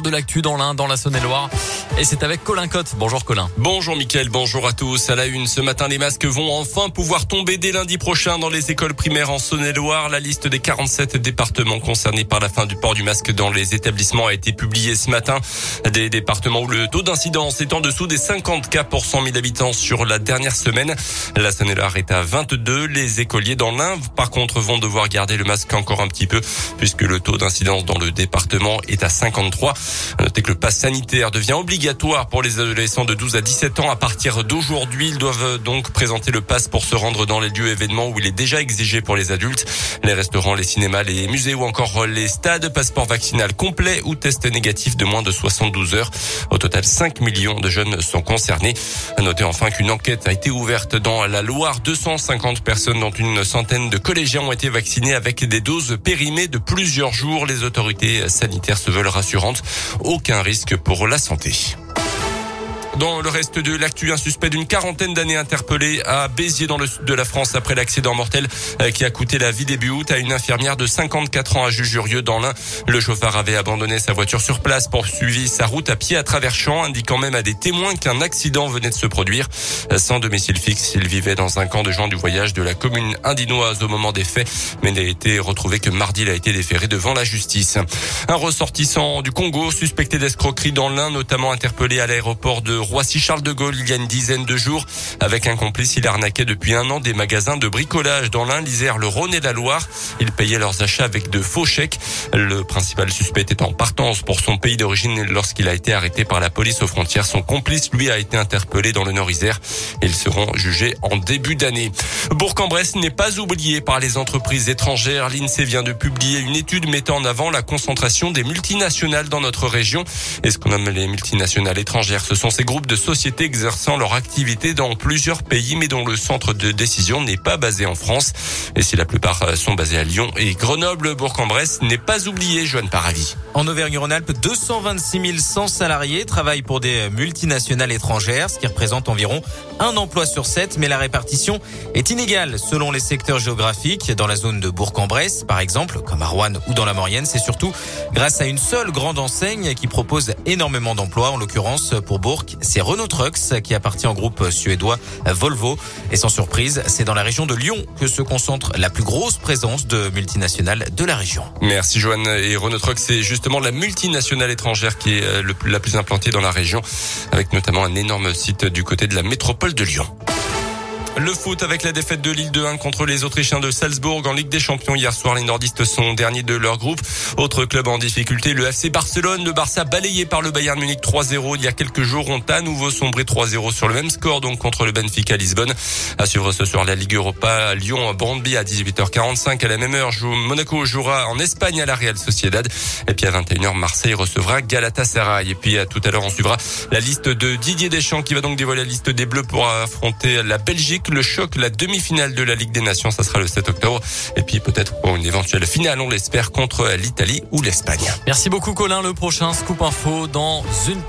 de l'actu dans l'Ain, dans la Saône-et-Loire. Et c'est avec Colin Cotte. Bonjour Colin. Bonjour Mickaël, bonjour à tous. À la une, ce matin, les masques vont enfin pouvoir tomber dès lundi prochain dans les écoles primaires en Saône-et-Loire. La liste des 47 départements concernés par la fin du port du masque dans les établissements a été publiée ce matin. Des départements où le taux d'incidence est en dessous des 50 cas pour 100 000 habitants sur la dernière semaine. La Saône-et-Loire est à 22. Les écoliers dans l'Ain, par contre, vont devoir garder le masque encore un petit peu puisque le taux d'incidence dans le département est à 53. Notez que le pass sanitaire devient obligatoire pour les adolescents de 12 à 17 ans à partir d'aujourd'hui. Ils doivent donc présenter le pass pour se rendre dans les lieux événements où il est déjà exigé pour les adultes. Les restaurants, les cinémas, les musées ou encore les stades, passeport vaccinal complet ou test négatif de moins de 72 heures. Au total, 5 millions de jeunes sont concernés. Notez enfin qu'une enquête a été ouverte dans la Loire. 250 personnes, dont une centaine de collégiens, ont été vaccinés avec des doses périmées de plusieurs jours. Les autorités sanitaires se veulent rassurantes. Aucun risque pour la santé. Dans le reste de l'actu, un suspect d'une quarantaine d'années interpellé à Béziers dans le sud de la France après l'accident mortel euh, qui a coûté la vie début août à une infirmière de 54 ans à Jujurieux dans l'Ain. Le chauffeur avait abandonné sa voiture sur place, poursuivi sa route à pied à travers champs, indiquant même à des témoins qu'un accident venait de se produire. Sans domicile fixe, il vivait dans un camp de gens du voyage de la commune indinoise au moment des faits, mais n'a été retrouvé que mardi, il a été déféré devant la justice. Un ressortissant du Congo suspecté d'escroquerie dans l'Ain, notamment interpellé à l'aéroport de Roissy-Charles de Gaulle il y a une dizaine de jours. Avec un complice, il arnaquait depuis un an des magasins de bricolage dans l'Ain, l'Isère, le Rhône et la Loire. Il payait leurs achats avec de faux chèques. Le principal suspect est en partance pour son pays d'origine lorsqu'il a été arrêté par la police aux frontières. Son complice, lui, a été interpellé dans le Nord-Isère. Ils seront jugés en début d'année. Bourg-en-Bresse n'est pas oublié par les entreprises étrangères. L'INSEE vient de publier une étude mettant en avant la concentration des multinationales dans notre région. Et ce qu'on nomme les multinationales étrangères, ce sont ces groupes de sociétés exerçant leur activité dans plusieurs pays, mais dont le centre de décision n'est pas basé en France. Et si la plupart sont basés à Lyon et Grenoble, Bourg-en-Bresse n'est pas oublié, Joanne Paravis. En Auvergne-Rhône-Alpes, 226 100 salariés travaillent pour des multinationales étrangères, ce qui représente environ un emploi sur sept, mais la répartition est inégale selon les secteurs géographiques. Dans la zone de Bourg-en-Bresse, par exemple, comme à Rouen ou dans la Maurienne, c'est surtout grâce à une seule grande enseigne qui propose énormément d'emplois. En l'occurrence, pour Bourg, c'est Renault Trucks qui appartient au groupe suédois Volvo. Et sans surprise, c'est dans la région de Lyon que se concentre la plus grosse présence de multinationales de la région. Merci Joanne. Et Renault Trucks, c'est justement la multinationale étrangère qui est euh, la plus implantée dans la région, avec notamment un énorme site du côté de la métropole de Lyon. Le foot avec la défaite de Lille de 1 contre les Autrichiens de Salzbourg en Ligue des Champions hier soir. Les nordistes sont derniers de leur groupe. Autre club en difficulté, le FC Barcelone. Le Barça balayé par le Bayern Munich 3-0 il y a quelques jours ont à nouveau sombré 3-0 sur le même score donc contre le Benfica Lisbonne. À suivre ce soir la Ligue Europa Lyon Brandby à 18h45 à la même heure. Monaco jouera en Espagne à la Real Sociedad et puis à 21h Marseille recevra Galatasaray et puis à tout à l'heure on suivra la liste de Didier Deschamps qui va donc dévoiler la liste des Bleus pour affronter la Le choc, la demi-finale de la Ligue des Nations, ça sera le 7 octobre. Et puis peut-être pour une éventuelle finale, on l'espère, contre l'Italie ou l'Espagne. Merci beaucoup Colin. Le prochain Scoop Info dans une